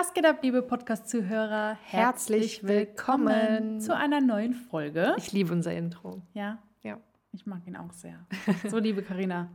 Was geht ab, liebe Podcast-Zuhörer? Herzlich willkommen. zu einer neuen Folge. Ich liebe unser Intro. Ja, Ja. ich mag ihn auch sehr. So, liebe Karina,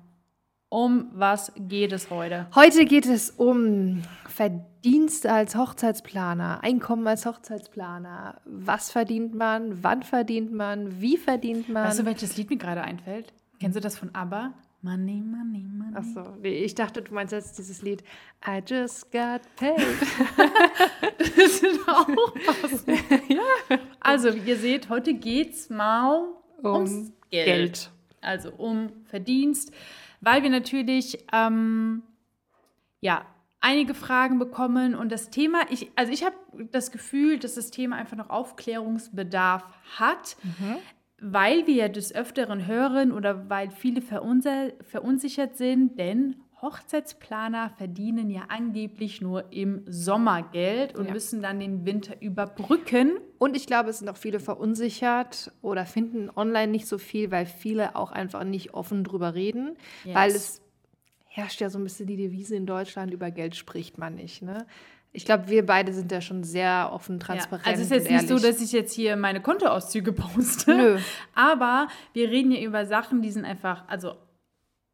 um was geht es heute? Heute geht es um Verdienste als Hochzeitsplaner, Einkommen als Hochzeitsplaner. Was verdient man? Wann verdient man? Wie verdient man? Weißt du, welches Lied mir gerade einfällt? Kennst du das von ABBA? Money, money, money. Achso, nee, ich dachte, du meinst jetzt dieses Lied I just got paid. Das ist auch was. Also, wie ihr seht, heute geht es mal ums Geld. Geld. Also um Verdienst, weil wir natürlich ähm, ja einige Fragen bekommen und das Thema, ich, also ich habe das Gefühl, dass das Thema einfach noch Aufklärungsbedarf hat, weil wir des Öfteren hören oder weil viele verunsichert sind, denn Hochzeitsplaner verdienen ja angeblich nur im Sommer Geld und Ja. müssen dann den Winter überbrücken. Und ich glaube, es sind auch viele verunsichert oder finden online nicht so viel, weil viele auch einfach nicht offen drüber reden. Yes. Weil es herrscht ja so ein bisschen die Devise in Deutschland, über Geld spricht man nicht. Ne? Ich glaube, wir beide sind ja schon sehr offen, transparent. Ja, also es ist jetzt nicht so, dass ich jetzt hier meine Kontoauszüge poste. Nö. Aber wir reden hier über Sachen, die sind einfach, also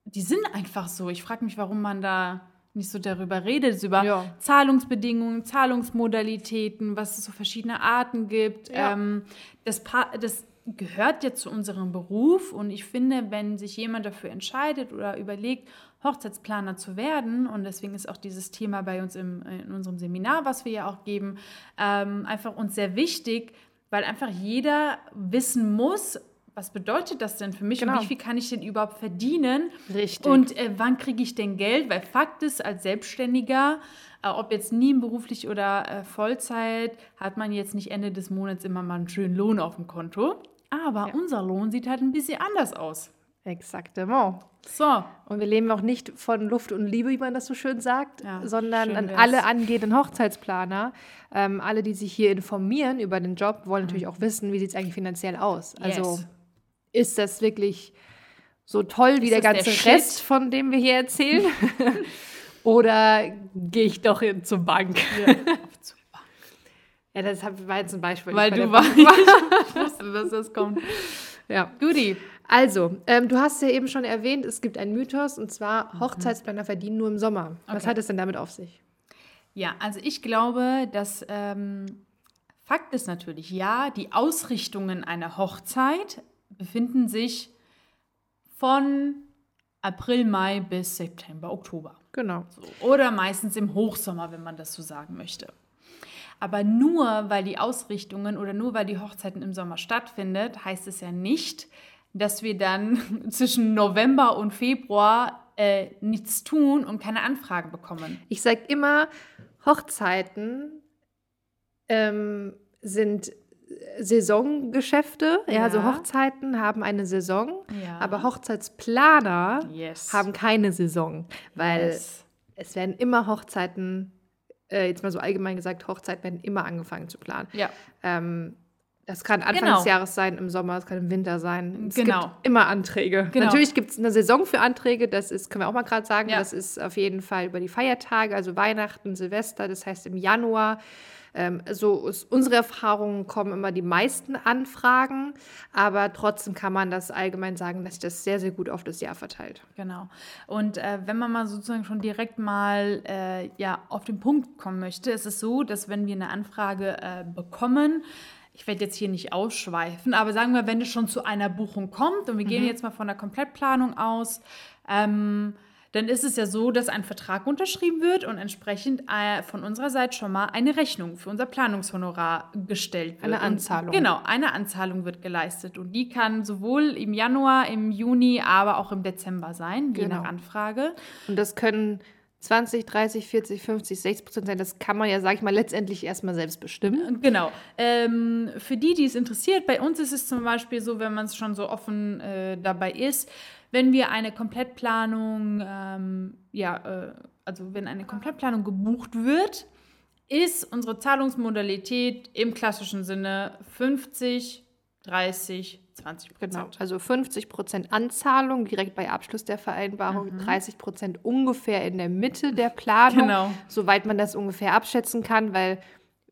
die sind einfach so. Ich frage mich, warum man da nicht so darüber redet, über Ja. Zahlungsbedingungen, Zahlungsmodalitäten, was es so verschiedene Arten gibt. Ja. Ähm, das, pa das gehört ja zu unserem Beruf und ich finde, wenn sich jemand dafür entscheidet oder überlegt, Hochzeitsplaner zu werden, und deswegen ist auch dieses Thema bei uns im, in unserem Seminar, was wir ja auch geben, ähm, einfach uns sehr wichtig, weil einfach jeder wissen muss, was bedeutet das denn für mich Genau. und wie viel kann ich denn überhaupt verdienen? Richtig. Und äh, wann kriege ich denn Geld? Weil Fakt ist, als Selbstständiger, äh, ob jetzt nebenberuflich oder äh, Vollzeit, hat man jetzt nicht Ende des Monats immer mal einen schönen Lohn auf dem Konto. Aber Ja. unser Lohn sieht halt ein bisschen anders aus. Exaktement. So, Und wir leben auch nicht von Luft und Liebe, wie man das so schön sagt, Ja, sondern schön an alle angehenden Hochzeitsplaner, ähm, alle, die sich hier informieren über den Job, wollen natürlich auch wissen, wie sieht es eigentlich finanziell aus. Also Yes. ist das wirklich so toll wie Ist der das der ganze Shit? Rest, von dem wir hier erzählen? Oder gehe ich doch hin zur Bank? Ja, das hab- war jetzt ein Beispiel. weil du Bank ich wusste, dass das kommt. Ja. Guti. Also, ähm, du hast ja eben schon erwähnt, es gibt einen Mythos und zwar Hochzeitsplaner verdienen nur im Sommer. Was Mhm. Okay. hat es denn damit auf sich? Ja, also ich glaube, dass ähm, Fakt ist natürlich, ja, die Ausrichtungen einer Hochzeit befinden sich von April, Mai bis September, Oktober. Genau. So. Oder meistens im Hochsommer, wenn man das so sagen möchte. Aber nur weil die Ausrichtungen oder nur weil die Hochzeiten im Sommer stattfindet, heißt es ja nicht, dass wir dann zwischen November und Februar äh, nichts tun und keine Anfragen bekommen. Ich sage immer, Hochzeiten ähm, sind Saisongeschäfte. Ja. also Ja. Hochzeiten haben eine Saison, Ja. aber Hochzeitsplaner Yes. haben keine Saison, weil Yes. es werden immer Hochzeiten, äh, jetzt mal so allgemein gesagt, Hochzeiten werden immer angefangen zu planen. Ja, Ähm, das kann Anfang Genau. des Jahres sein, im Sommer, es kann im Winter sein. Es Genau. gibt immer Anträge. Genau. Natürlich gibt es eine Saison für Anträge, das ist, können wir auch mal gerade sagen, Ja. das ist auf jeden Fall über die Feiertage, also Weihnachten, Silvester, das heißt im Januar. Ähm, so ist unsere Erfahrung kommen immer die meisten Anfragen, aber trotzdem kann man das allgemein sagen, dass sich das sehr, sehr gut auf das Jahr verteilt. genau. Und äh, wenn man mal sozusagen schon direkt mal äh, ja, auf den Punkt kommen möchte, ist es so, dass wenn wir eine Anfrage äh, bekommen, ich werde jetzt hier nicht ausschweifen, aber sagen wir, wenn es schon zu einer Buchung kommt und wir gehen jetzt mal von der Komplettplanung aus, ähm, dann ist es ja so, dass ein Vertrag unterschrieben wird und entsprechend äh, von unserer Seite schon mal eine Rechnung für unser Planungshonorar gestellt wird. Eine Und- Anzahlung. Genau, eine Anzahlung wird geleistet und die kann sowohl im Januar, im Juni, aber auch im Dezember sein, je Genau. nach Anfrage. Und das können 20, 30, 40, 50, 60 Prozent sein. Das kann man ja, sag ich mal, letztendlich erstmal selbst bestimmen. Genau. Ähm, für die, die es interessiert, bei uns ist es zum Beispiel so, wenn man es schon so offen äh, dabei ist, wenn wir eine Komplettplanung, ähm, ja, äh, also wenn eine Komplettplanung gebucht wird, ist unsere Zahlungsmodalität im klassischen Sinne 50, 30, 20% Genau, also 50 Prozent Anzahlung direkt bei Abschluss der Vereinbarung, 30 Prozent ungefähr in der Mitte der Planung, Genau. soweit man das ungefähr abschätzen kann, weil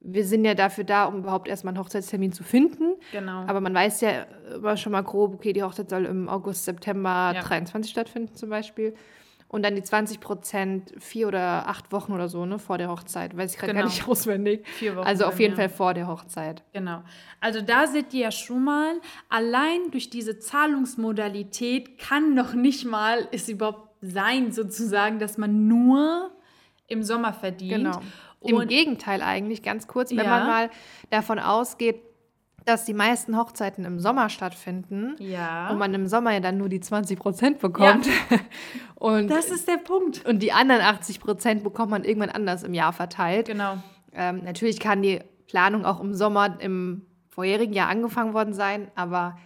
wir sind ja dafür da, um überhaupt erstmal einen Hochzeitstermin zu finden. Genau. Aber man weiß ja immer schon mal grob, okay, die Hochzeit soll im August, September Ja. 23 stattfinden zum Beispiel. Und dann die 20 Prozent vier oder acht Wochen oder so, ne, vor der Hochzeit. Weiß ich gerade Genau. gar nicht auswendig. Vier Wochen Also auf jeden mir. Fall vor der Hochzeit. Genau. Also da seht ihr ja schon mal, allein durch diese Zahlungsmodalität kann noch nicht mal es überhaupt sein, sozusagen, dass man nur im Sommer verdient. Genau. Im Und Gegenteil eigentlich, ganz kurz, wenn Ja. man mal davon ausgeht, dass die meisten Hochzeiten im Sommer stattfinden ja, und man im Sommer ja dann nur die 20 Prozent bekommt. und, das ist der Punkt. und die anderen 80 Prozent bekommt man irgendwann anders im Jahr verteilt. Genau. Ähm, natürlich kann die Planung auch im Sommer im vorherigen Jahr angefangen worden sein, aber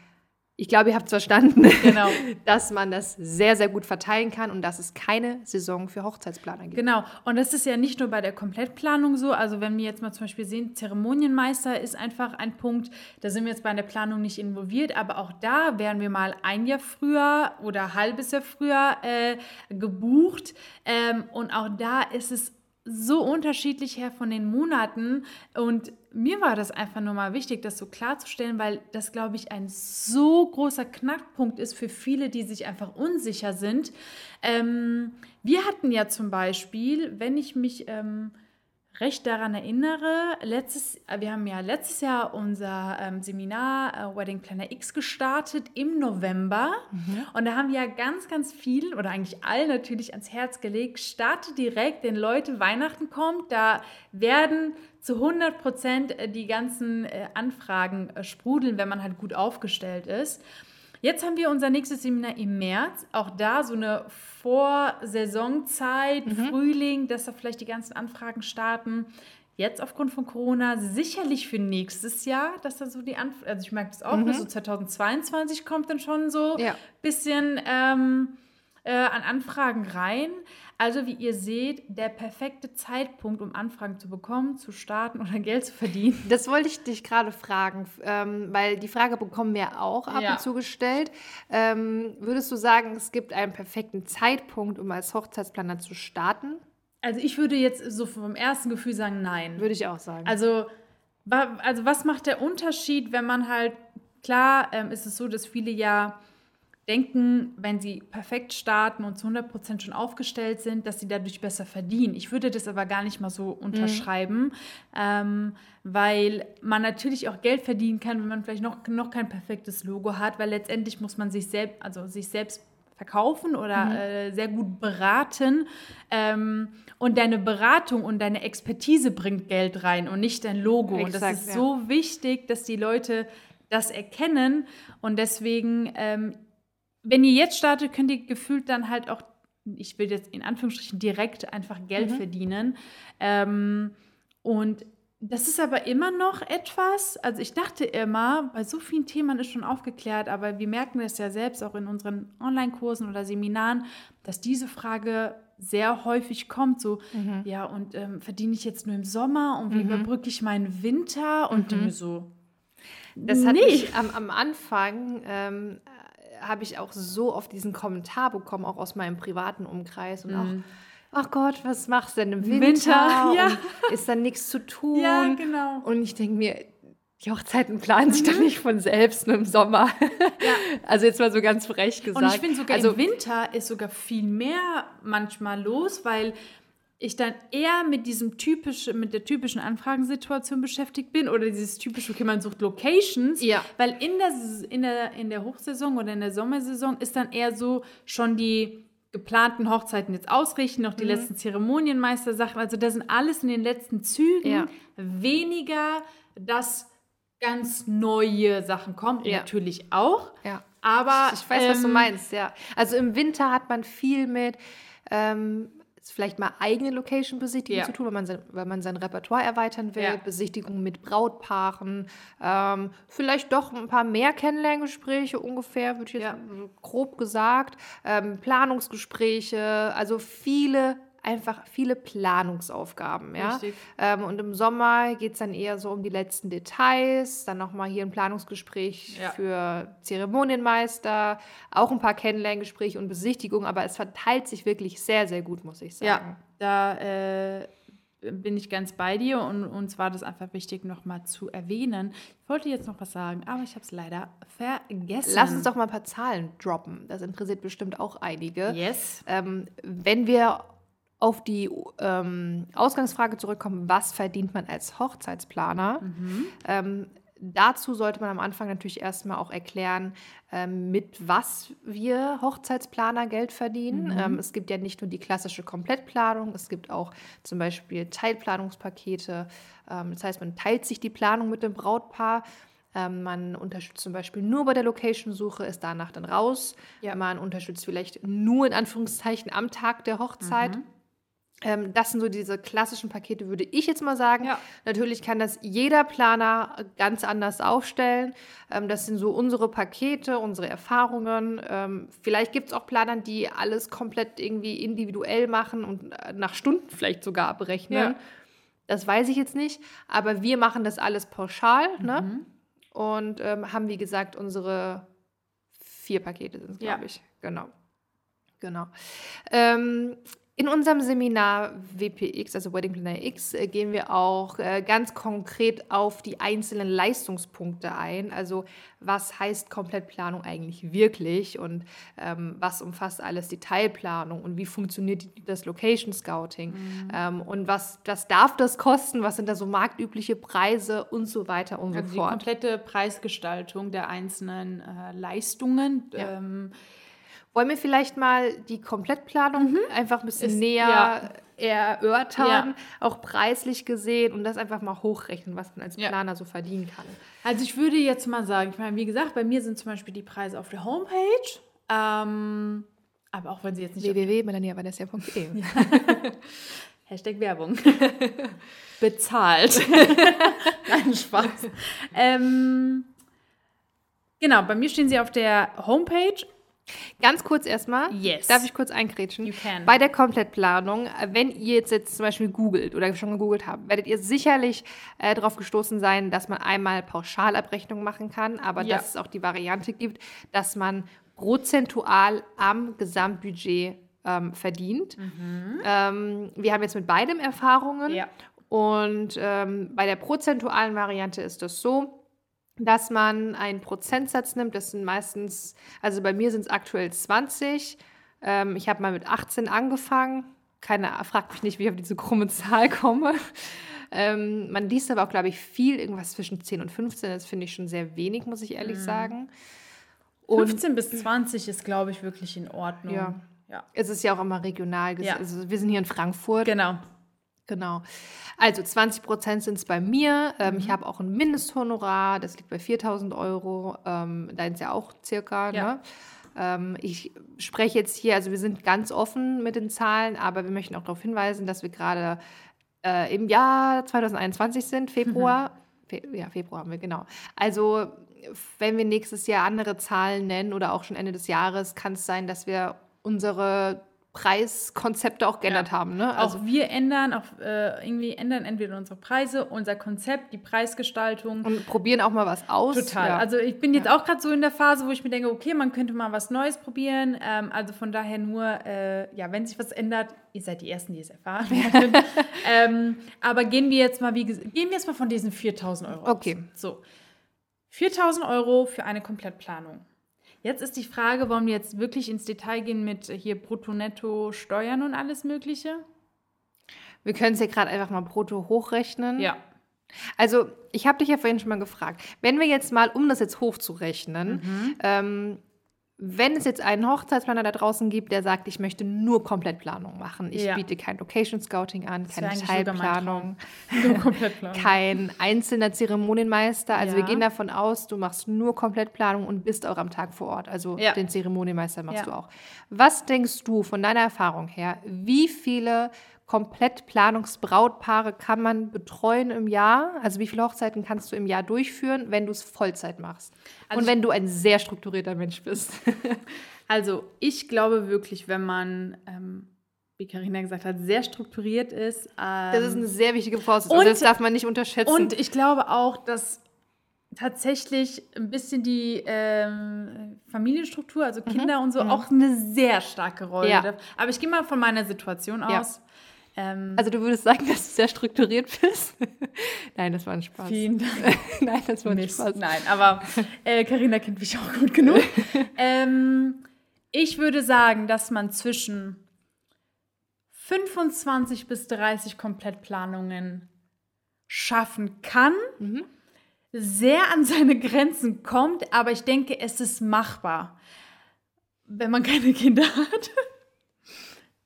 ich glaube, ihr habt es verstanden, Genau. dass man das sehr, sehr gut verteilen kann und dass es keine Saison für Hochzeitsplaner gibt. Genau. Und das ist ja nicht nur bei der Komplettplanung so. Also wenn wir jetzt mal zum Beispiel sehen, Zeremonienmeister ist einfach ein Punkt, da sind wir jetzt bei der Planung nicht involviert, aber auch da wären wir mal ein Jahr früher oder ein halbes Jahr früher äh, gebucht. Ähm, und auch da ist es so unterschiedlich her von den Monaten. Und mir war das einfach nur mal wichtig, das so klarzustellen, weil das, glaube ich, ein so großer Knackpunkt ist für viele, die sich einfach unsicher sind. Ähm, wir hatten ja zum Beispiel, wenn ich mich ähm, recht daran erinnere, letztes, äh, wir haben ja letztes Jahr unser ähm, Seminar äh, Wedding Planner X gestartet im November. Und da haben wir ja ganz, ganz viel oder eigentlich allen natürlich ans Herz gelegt, starte direkt, wenn Leute Weihnachten kommt, da werden zu 100 Prozent die ganzen äh, Anfragen äh, sprudeln, wenn man halt gut aufgestellt ist. Jetzt haben wir unser nächstes Seminar im März. Auch da so eine Vorsaisonzeit, Frühling, dass da vielleicht die ganzen Anfragen starten. Jetzt aufgrund von Corona sicherlich für nächstes Jahr, dass da so die Anfragen, also ich merke das auch, so 2022 kommt dann schon so ein Ja. bisschen ähm, äh, an Anfragen rein. Also wie ihr seht, der perfekte Zeitpunkt, um Anfragen zu bekommen, zu starten oder Geld zu verdienen. Das wollte ich dich gerade fragen, ähm, weil die Frage bekommen wir auch ab Ja. und zu gestellt. Ähm, würdest du sagen, es gibt einen perfekten Zeitpunkt, um als Hochzeitsplaner zu starten? Also ich würde jetzt so vom ersten Gefühl sagen, nein. Würde ich auch sagen. Also, also was macht der Unterschied, wenn man halt, klar ähm, ist es so, dass viele ja denken, wenn sie perfekt starten und zu 100% schon aufgestellt sind, dass sie dadurch besser verdienen. Ich würde das aber gar nicht mal so unterschreiben, ähm, weil man natürlich auch Geld verdienen kann, wenn man vielleicht noch, noch kein perfektes Logo hat, weil letztendlich muss man sich selbst, also sich selbst verkaufen oder äh, sehr gut beraten. Ähm, und deine Beratung und deine Expertise bringt Geld rein und nicht dein Logo. und das Exakt, ist ja. so wichtig, dass die Leute das erkennen. Und deswegen, ähm, wenn ihr jetzt startet, könnt ihr gefühlt dann halt auch, ich will jetzt in Anführungsstrichen direkt einfach Geld Mhm. verdienen. Ähm, und das ist aber immer noch etwas, also ich dachte immer, bei so vielen Themen ist schon aufgeklärt, aber wir merken das ja selbst auch in unseren Online-Kursen oder Seminaren, dass diese Frage sehr häufig kommt, so, Mhm. ja, und ähm, verdiene ich jetzt nur im Sommer und wie überbrücke ich meinen Winter? Und Mhm. so, Das hat nee. mich am, am Anfang, ähm, äh, habe ich auch so oft diesen Kommentar bekommen, auch aus meinem privaten Umkreis und auch, ach Gott, was machst du denn im Winter? Winter, ja. Ist dann nichts zu tun? Ja, genau. Und ich denke mir, die Hochzeiten planen sich doch nicht von selbst nur im Sommer. Also jetzt mal so ganz frech gesagt. Und ich finde sogar also, im Winter ist sogar viel mehr manchmal los, weil ich dann eher mit diesem typischen, mit der typischen Anfragensituation beschäftigt bin oder dieses typische, okay, man sucht Locations, Ja. weil in der, in, der, in der Hochsaison oder in der Sommersaison ist dann eher so schon die geplanten Hochzeiten jetzt ausrichten, noch Mhm. die letzten Zeremonienmeister-Sachen, also das sind alles in den letzten Zügen, Ja. weniger, dass ganz neue Sachen kommen, Ja. natürlich auch, ja. aber Ich weiß, was du ähm, meinst, ja. Also im Winter hat man viel mit ähm, vielleicht mal eigene Location-Besichtigung Ja. zu tun, weil man, sein, weil man sein Repertoire erweitern will, Ja. Besichtigungen mit Brautpaaren, ähm, vielleicht doch ein paar mehr Kennenlerngespräche ungefähr, würde ich jetzt Ja. grob gesagt, ähm, Planungsgespräche, also viele einfach viele Planungsaufgaben. Ja? Ähm, und im Sommer geht es dann eher so um die letzten Details, dann nochmal hier ein Planungsgespräch Ja. für Zeremonienmeister, auch ein paar Kennenlerngespräche und Besichtigungen, aber es verteilt sich wirklich sehr, sehr gut, muss ich sagen. Ja, da äh, bin ich ganz bei dir und uns war das einfach wichtig, nochmal zu erwähnen. Ich wollte jetzt noch was sagen, aber ich habe es leider vergessen. Lass uns doch mal ein paar Zahlen droppen. Das interessiert bestimmt auch einige. Yes. Ähm, wenn wir auf die ähm, Ausgangsfrage zurückkommen, was verdient man als Hochzeitsplaner? Ähm, dazu sollte man am Anfang natürlich erstmal auch erklären, ähm, mit was wir Hochzeitsplaner Geld verdienen. Ähm, es gibt ja nicht nur die klassische Komplettplanung, es gibt auch zum Beispiel Teilplanungspakete. Ähm, das heißt, man teilt sich die Planung mit dem Brautpaar. Ähm, man unterstützt zum Beispiel nur bei der Location-Suche, ist danach dann raus. Ja. Man unterstützt vielleicht nur in Anführungszeichen am Tag der Hochzeit. Ähm, das sind so diese klassischen Pakete, würde ich jetzt mal sagen. Ja. Natürlich kann das jeder Planer ganz anders aufstellen. Ähm, das sind so unsere Pakete, unsere Erfahrungen. Ähm, vielleicht gibt es auch Planer, die alles komplett irgendwie individuell machen und äh, nach Stunden vielleicht sogar abrechnen. Ja. Das weiß ich jetzt nicht. Aber wir machen das alles pauschal. Ne? Und ähm, haben, wie gesagt, unsere vier Pakete sind es, Ja. glaube ich. Genau. Genau. Ähm, in unserem Seminar WPX, also Wedding Planner X, äh, gehen wir auch äh, ganz konkret auf die einzelnen Leistungspunkte ein. Also was heißt Komplettplanung eigentlich wirklich und ähm, was umfasst alles die Teilplanung und wie funktioniert die, das Location Scouting ähm, und was, was darf das kosten, was sind da so marktübliche Preise und so weiter und Also so die fort. komplette Preisgestaltung der einzelnen äh, Leistungen. Ja. Ähm, Wollen wir vielleicht mal die Komplettplanung einfach ein bisschen Ist- näher ja. erörtern, Ja. auch preislich gesehen und das einfach mal hochrechnen, was man als Ja. Planer so verdienen kann. Also ich würde jetzt mal sagen, ich meine, wie gesagt, bei mir sind zum Beispiel die Preise auf der Homepage. Ähm, aber auch wenn sie jetzt nicht www.melaniavanessia.de Hashtag Werbung. Bezahlt. Nein, Spaß. ähm, genau, bei mir stehen sie auf der Homepage. Ganz kurz erstmal, Yes. darf ich kurz einkrätschen? You can. Bei der Komplettplanung, wenn ihr jetzt, jetzt zum Beispiel googelt oder schon gegoogelt habt, werdet ihr sicherlich äh, darauf gestoßen sein, dass man einmal Pauschalabrechnung machen kann, aber Ja. dass es auch die Variante gibt, dass man prozentual am Gesamtbudget ähm, verdient. Ähm, wir haben jetzt mit beidem Erfahrungen. Ja. Und ähm, bei der prozentualen Variante ist das so, dass man einen Prozentsatz nimmt. Das sind meistens, also bei mir sind es aktuell 20. Ähm, ich habe mal mit 18 angefangen. Keine, fragt mich nicht, wie ich auf diese krumme Zahl komme. Ähm, man liest aber auch, glaube ich, viel, irgendwas zwischen 10 und 15. Das finde ich schon sehr wenig, muss ich ehrlich sagen. Und 15 bis 20 ist, glaube ich, wirklich in Ordnung. Ja. ja. es ist ja auch immer regional. Ja. Also wir sind hier in Frankfurt. Genau. Genau. Also 20 Prozent sind es bei mir. Ähm, Mhm. Ich habe auch ein Mindesthonorar, das liegt bei 4000 Euro. Ähm, Deins ja auch circa. Ja. Ne? Ähm, ich spreche jetzt hier, also wir sind ganz offen mit den Zahlen, aber wir möchten auch darauf hinweisen, dass wir gerade äh, im Jahr 2021 sind, Februar. Fe ja, Februar haben wir, genau. Also wenn wir nächstes Jahr andere Zahlen nennen oder auch schon Ende des Jahres, kann es sein, dass wir unsere Preiskonzepte auch geändert Ja. haben. Ne? Also auch wir ändern, auch, äh, irgendwie ändern entweder unsere Preise, unser Konzept, die Preisgestaltung. Und probieren auch mal was aus. Total. Ja. Also ich bin jetzt auch gerade so in der Phase, wo ich mir denke, okay, man könnte mal was Neues probieren. Ähm, also von daher nur, äh, ja, wenn sich was ändert, ihr seid die Ersten, die es erfahren werden. ähm, aber gehen wir jetzt mal, wie gehen wir jetzt mal von diesen 4.000 Euro Okay. aus. So, 4.000 Euro für eine Komplettplanung. Jetzt ist die Frage, wollen wir jetzt wirklich ins Detail gehen mit hier Brutto, Netto, Steuern und alles Mögliche? wir können es ja gerade einfach mal brutto hochrechnen. Ja. Also, ich habe dich ja vorhin schon mal gefragt, wenn wir jetzt mal, um das jetzt hochzurechnen, Mhm. ähm, wenn es jetzt einen Hochzeitsplaner da draußen gibt, der sagt, ich möchte nur Komplettplanung machen, ich Ja. biete kein Location Scouting an, keine Teilplanung, Nur Komplettplanung. kein einzelner Zeremonienmeister. Also wir Ja. gehen davon aus, du machst nur Komplettplanung und bist auch am Tag vor Ort. Also Ja. den Zeremonienmeister machst du auch. Was denkst du von deiner Erfahrung her, wie viele Komplettplanungsbrautpaare kann man betreuen im Jahr? Also wie viele Hochzeiten kannst du im Jahr durchführen, wenn du es Vollzeit machst? Also und wenn du ein sehr strukturierter Mensch bist. Also ich glaube wirklich, wenn man ähm, wie Karina gesagt hat, sehr strukturiert ist. Das ist Ähm, eine sehr wichtige Voraussetzung. Und und- das darf man nicht unterschätzen. und ich glaube auch, dass tatsächlich ein bisschen die ähm, Familienstruktur, also Kinder und so, auch eine sehr starke Rolle. Mhm. Ja. Aber ich gehe mal von meiner Situation Ja. Ähm, also du würdest sagen, dass du sehr strukturiert bist? Nein, das war ein Spaß. vielen Dank. Nein, das war Mist. Spaß. Nein, aber äh, Carina kennt mich auch gut genug. ähm, ich würde sagen, dass man zwischen 25 bis 30 Komplettplanungen schaffen kann, Mhm. sehr an seine Grenzen kommt, aber ich denke, es ist machbar, wenn man keine Kinder hat.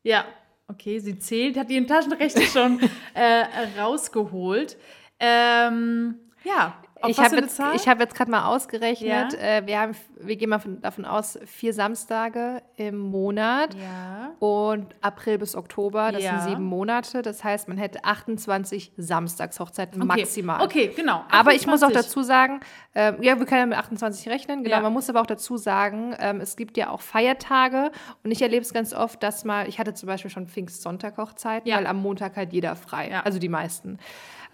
ja, okay, sie zählt, hat ihren Taschenrechner schon äh, rausgeholt. Ähm, ja, auf Ich habe jetzt, ich hab jetzt gerade mal ausgerechnet, Ja. äh, wir, haben, wir gehen mal von, davon aus, vier Samstage im Monat ja. und April bis Oktober, das Ja. sind sieben Monate. Das heißt, man hätte 28 Samstagshochzeiten Okay. maximal. Okay, genau. Aber ich muss auch 28. dazu sagen, ähm, ja, wir können ja mit 28 rechnen, genau. Man muss aber auch dazu sagen, ähm, es gibt ja auch Feiertage und ich erlebe es ganz oft, dass mal, ich hatte zum Beispiel schon Pfingstsonntag-Hochzeiten, Ja. weil am Montag halt jeder frei, also die meisten.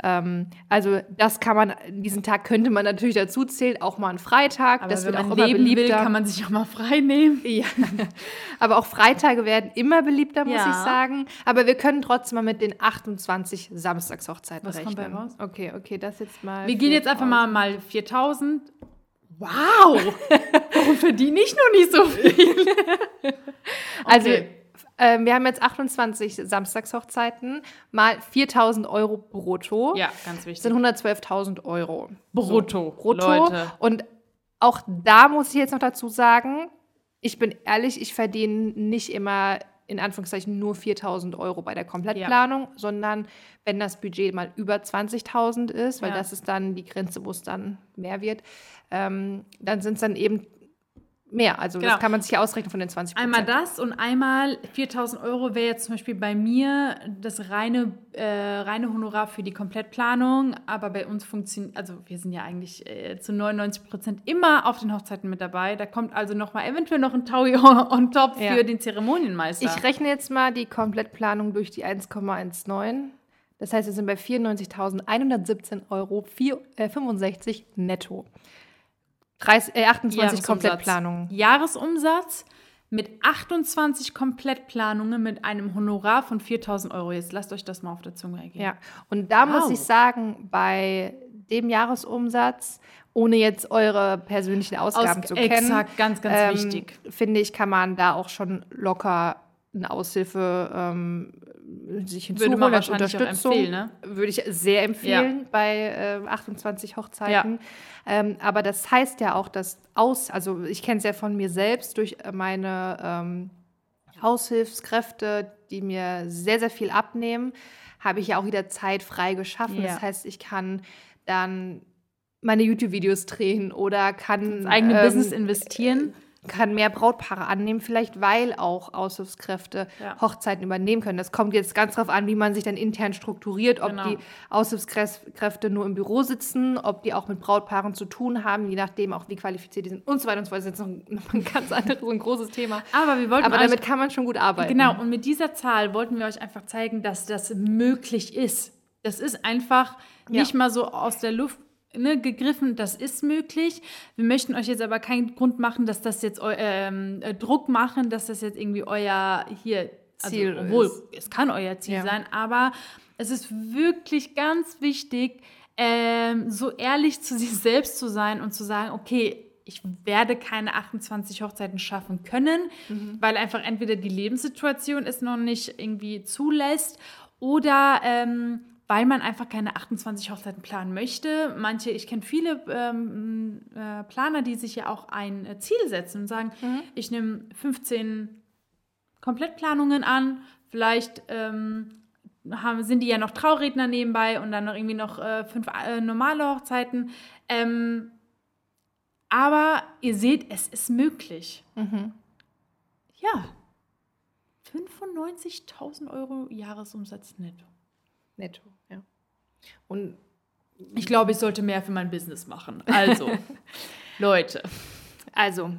Ähm, also das kann man, diesen Tag könnte man natürlich dazu zählen, auch mal ein Freitag, Aber das wird auch immer leben will, beliebter. kann man sich auch mal frei nehmen. Ja, aber auch Freitage werden immer beliebter, muss Ja. ich sagen. Aber wir können trotzdem mal mit den 28 Samstagshochzeiten Was kommt rechnen. bei raus? Okay, okay, das jetzt mal. Wir gehen jetzt 4000. einfach mal mal 4000. Wow! Warum verdiene ich noch nicht so viel? Also, Okay. Ähm, wir haben jetzt 28 Samstagshochzeiten mal 4000 Euro brutto. Ja, ganz Das wichtig. sind 112.000 Euro. Brutto, brutto. Leute. Und auch da muss ich jetzt noch dazu sagen, ich bin ehrlich, ich verdiene nicht immer in Anführungszeichen nur 4.000 Euro bei der Komplettplanung, sondern wenn das Budget mal über 20.000 ist, weil Ja. das ist dann die Grenze, wo es dann mehr wird, ähm, dann sind es dann eben mehr. Also Genau. das kann man sich ja ausrechnen von den 20% Einmal das und einmal 4000 Euro wäre jetzt zum Beispiel bei mir das reine, äh, reine Honorar für die Komplettplanung. Aber bei uns funktioniert, also wir sind ja eigentlich äh, zu 99 Prozent immer auf den Hochzeiten mit dabei. Da kommt also noch mal eventuell noch ein Taui on top Ja. für den Zeremonienmeister. Ich rechne jetzt mal die Komplettplanung durch die 1,19. Das heißt, wir sind bei 94.117 Euro äh, 65 netto. 30, äh, 28 Jahresumsatz. Komplettplanungen. Jahresumsatz mit 28 Komplettplanungen mit einem Honorar von 4000 Euro. Jetzt lasst euch das mal auf der Zunge ergehen. Ja, und da muss Wow. ich sagen, bei dem Jahresumsatz, ohne jetzt eure persönlichen Ausgaben Aus- zu kennen, exakt, ganz, ganz ähm, wichtig. finde ich, kann man da auch schon locker eine Aushilfe ähm, sich Würde hinzuholen man als wahrscheinlich auch Unterstützung. empfehlen, ne? Würde ich sehr empfehlen bei äh, 28 Hochzeiten. Ähm, aber das heißt ja auch, dass aus, also ich kenne es ja von mir selbst durch meine ähm, Aushilfskräfte, die mir sehr, sehr viel abnehmen, habe ich ja auch wieder Zeit frei geschaffen. Ja. Das heißt, ich kann dann meine YouTube-Videos drehen oder kann Das eigene ähm, Business investieren. Kann mehr Brautpaare annehmen, vielleicht weil auch Aushilfskräfte Ja. Hochzeiten übernehmen können. Das kommt jetzt ganz drauf an, wie man sich dann intern strukturiert, ob Genau. die Aushilfskräfte nur im Büro sitzen, ob die auch mit Brautpaaren zu tun haben, je nachdem auch wie qualifiziert die sind und so weiter und so fort. Das ist jetzt noch ein, ganz anderes, ein großes Thema. Aber wir wollten Aber damit kann man schon gut arbeiten. Genau, und mit dieser Zahl wollten wir euch einfach zeigen, dass das möglich ist. Das ist einfach Ja. nicht mal so aus der Luft ne, gegriffen, das ist möglich. Wir möchten euch jetzt aber keinen Grund machen, dass das jetzt ähm, äh, Druck machen, dass das jetzt irgendwie euer hier Ziel also, obwohl ist. es kann euer Ziel Ja. sein, aber es ist wirklich ganz wichtig, ähm, so ehrlich zu sich selbst zu sein und zu sagen, okay, ich werde keine 28 Hochzeiten schaffen können, weil einfach entweder die Lebenssituation es noch nicht irgendwie zulässt oder ähm, weil man einfach keine 28 Hochzeiten planen möchte. Manche, ich kenne viele ähm, äh, Planer, die sich ja auch ein äh, Ziel setzen und sagen, ich nehme 15 Komplettplanungen an, vielleicht ähm, haben, sind die ja noch Trauredner nebenbei und dann noch irgendwie noch äh, fünf äh, normale Hochzeiten. Ähm, aber ihr seht, es ist möglich. Ja. 95.000 Euro Jahresumsatz netto. Netto, ja. Und Ich glaube, ich sollte mehr für mein Business machen. Also, Leute. also,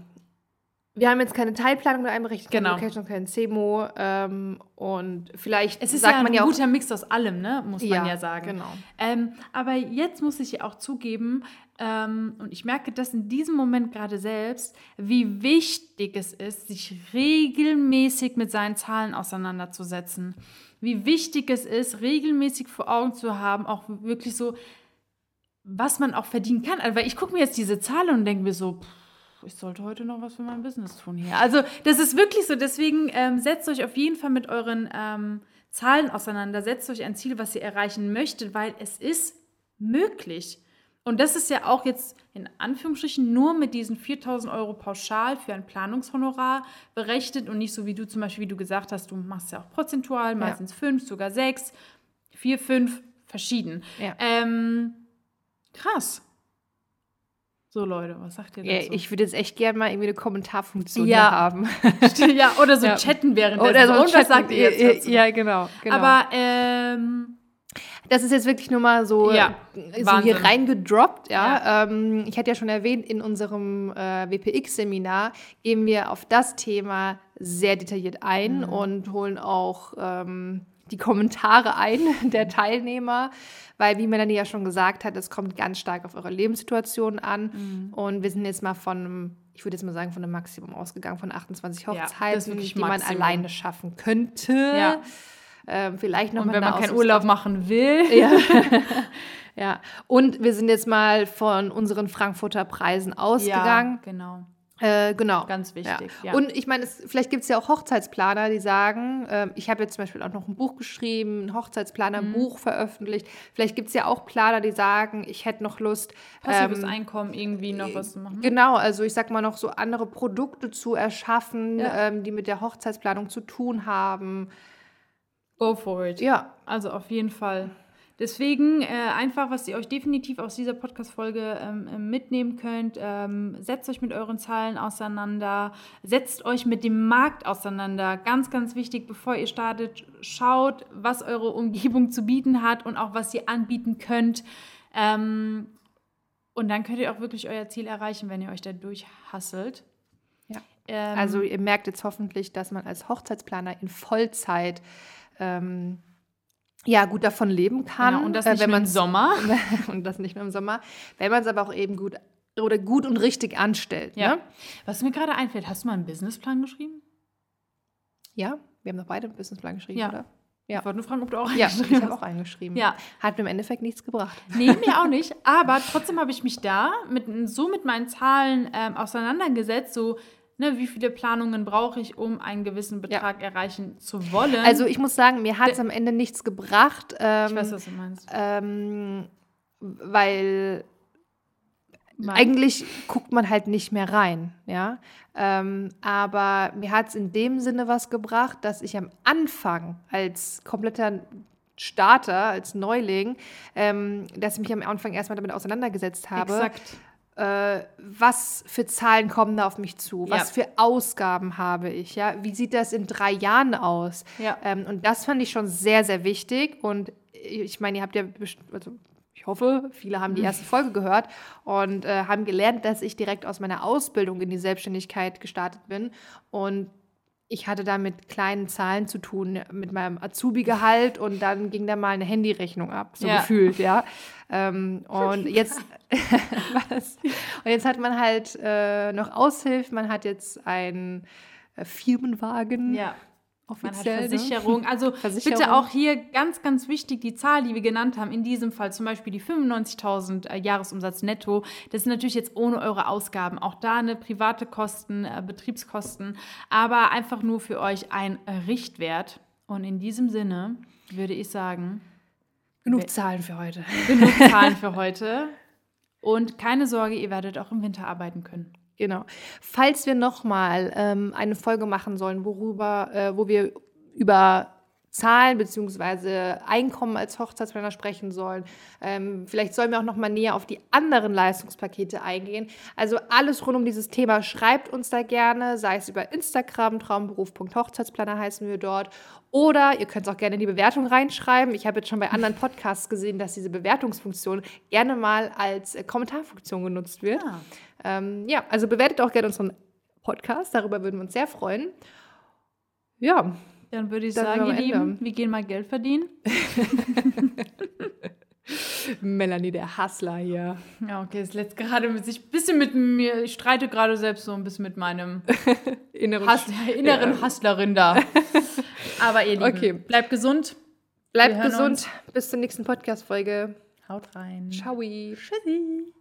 wir haben jetzt keine Teilplanung mit einberechnet, keine Genau. Location, kein CEMO ähm, und vielleicht Es ist sagt ja man ein ja auch, guter Mix aus allem, ne? muss man ja sagen. genau. Ähm, aber jetzt muss ich ja auch zugeben, ähm, und ich merke das in diesem Moment gerade selbst, wie wichtig es ist, sich regelmäßig mit seinen Zahlen auseinanderzusetzen. Wie wichtig es ist, regelmäßig vor Augen zu haben, auch wirklich so, was man auch verdienen kann. Also, weil ich gucke mir jetzt diese Zahlen und denke mir so, pff, ich sollte heute noch was für mein Business tun hier. Also das ist wirklich so. Deswegen ähm, setzt euch auf jeden Fall mit euren ähm, Zahlen auseinander. Setzt euch ein Ziel, was ihr erreichen möchtet, weil es ist möglich. Und das ist ja auch jetzt in Anführungsstrichen nur mit diesen 4000 Euro pauschal für ein Planungshonorar berechnet und nicht so wie du zum Beispiel, wie du gesagt hast, du machst ja auch prozentual, meistens fünf, sogar sechs, vier, fünf, verschieden. Ja. Ähm, krass. So Leute, was sagt ihr Ja, dazu? ich würde jetzt echt gerne mal irgendwie eine Kommentarfunktion Ja. haben. ja, oder so Ja. chatten während Oder so Und was chatten. sagt ihr jetzt dazu? Ja, genau. genau. Aber ähm, Das ist jetzt wirklich nur mal so, Ja, so Wahnsinn. hier reingedroppt. Ja. Ähm, ich hatte ja schon erwähnt, in unserem äh, WPX-Seminar gehen wir auf das Thema sehr detailliert ein Mhm. und holen auch ähm, die Kommentare ein der Teilnehmer, weil, wie Melanie ja schon gesagt hat, es kommt ganz stark auf eure Lebenssituation an. Mhm. Und wir sind jetzt mal von ich würde jetzt mal sagen, von einem Maximum ausgegangen, von 28 Ja, das ist Hochzeiten, wirklich die man alleine schaffen könnte. Ja. Ähm, vielleicht noch und mit wenn man keinen Urlaub machen will. ja. ja. Und wir sind jetzt mal von unseren Frankfurter Preisen ausgegangen. Ja, genau. Äh, genau. Ganz wichtig, ja. Und ich meine, vielleicht gibt es ja auch Hochzeitsplaner, die sagen, ähm, ich habe jetzt zum Beispiel auch noch ein Buch geschrieben, ein Hochzeitsplaner-Buch veröffentlicht. Vielleicht gibt es ja auch Planer, die sagen, ich hätte noch Lust, Passives ähm, Einkommen irgendwie noch was zu machen. Genau, also ich sag mal noch so andere Produkte zu erschaffen, Ja. ähm, die mit der Hochzeitsplanung zu tun haben. Go for it. Ja, Also auf jeden Fall. Deswegen äh, einfach, was ihr euch definitiv aus dieser Podcast-Folge ähm, äh, mitnehmen könnt, ähm, setzt euch mit euren Zahlen auseinander, setzt euch mit dem Markt auseinander. Ganz, ganz wichtig, bevor ihr startet, schaut, was eure Umgebung zu bieten hat und auch was ihr anbieten könnt. Ähm, und dann könnt ihr auch wirklich euer Ziel erreichen, wenn ihr euch da durchhasselt. Ja. Ähm, Also ihr merkt jetzt hoffentlich, dass man als Hochzeitsplaner in Vollzeit ähm, ja gut davon leben kann. genau, und das äh, nicht wenn nur im Sommer. und das nicht nur im Sommer, wenn man es aber auch eben gut oder gut und richtig anstellt. Ja. Ne? Was mir gerade einfällt, hast du mal einen Businessplan geschrieben? ja, wir haben doch beide einen Businessplan geschrieben, Ja. oder? Ja. Ich wollte nur fragen, ob du auch Ja, einen ich geschrieben habe hast. auch eingeschrieben. Ja, Hat mir im Endeffekt nichts gebracht. nee, mir auch nicht. Aber trotzdem habe ich mich da mit, so mit meinen Zahlen ähm, auseinandergesetzt, so, ne, wie viele Planungen brauche ich, um einen gewissen Betrag erreichen zu wollen. Also ich muss sagen, mir hat es am Ende nichts gebracht. Ähm, ich weiß, was du meinst. ähm, weil Mein- eigentlich guckt man halt nicht mehr rein, ja. Ähm, aber mir hat es in dem Sinne was gebracht, dass ich am Anfang als kompletter Starter, als Neuling, ähm, dass ich mich am Anfang erstmal damit auseinandergesetzt habe, Exakt. Äh, was für Zahlen kommen da auf mich zu, Ja. was für Ausgaben habe ich, ja, wie sieht das in drei Jahren aus? Ja. Ähm, und das fand ich schon sehr, sehr wichtig. Und ich meine, ihr habt ja, also ich hoffe, viele haben die erste Folge gehört und äh, haben gelernt, dass ich direkt aus meiner Ausbildung in die Selbstständigkeit gestartet bin. Und ich hatte da mit kleinen Zahlen zu tun, mit meinem Azubi-Gehalt und dann ging da mal eine Handyrechnung ab, so Ja. gefühlt, ja. Ähm, und jetzt was? Und jetzt hat man halt äh, noch Aushilfe, man hat jetzt einen äh, Firmenwagen. Ja. Man hat Offiziell, ne? Versicherung. Also Versicherung. bitte auch hier ganz, ganz wichtig, die Zahl, die wir genannt haben, in diesem Fall zum Beispiel die 95.000 äh, Jahresumsatz netto, das ist natürlich jetzt ohne eure Ausgaben. Auch da eine private Kosten, äh, Betriebskosten, aber einfach nur für euch ein äh, Richtwert. Und in diesem Sinne würde ich sagen, Genug Zahlen für heute. genug Zahlen für heute. Und keine Sorge, ihr werdet auch im Winter arbeiten können. Genau. Falls wir nochmal ähm, eine Folge machen sollen, worüber, äh, wo wir über Zahlen bzw. Einkommen als Hochzeitsplaner sprechen sollen. Ähm, vielleicht sollen wir auch noch mal näher auf die anderen Leistungspakete eingehen. Also alles rund um dieses Thema schreibt uns da gerne, sei es über Instagram, traumberuf.hochzeitsplaner heißen wir dort. Oder ihr könnt es auch gerne in die Bewertung reinschreiben. Ich habe jetzt schon bei anderen Podcasts gesehen, dass diese Bewertungsfunktion gerne mal als äh, Kommentarfunktion genutzt wird. Ja. Ähm, ja, also bewertet auch gerne unseren Podcast. Darüber würden wir uns sehr freuen. Ja. Dann würde ich Dann sagen, ihr. Lieben, wir gehen mal Geld verdienen. Melanie, der Hustler hier. Ja, okay, es lässt gerade mit sich ein bisschen mit mir, ich streite gerade selbst so ein bisschen mit meinem Innere Hus inneren Hustlerin da. Aber ihr Lieben, Okay. bleibt gesund. Bleibt gesund. Bis zur nächsten Podcast-Folge. Haut rein. Ciao. Tschüssi.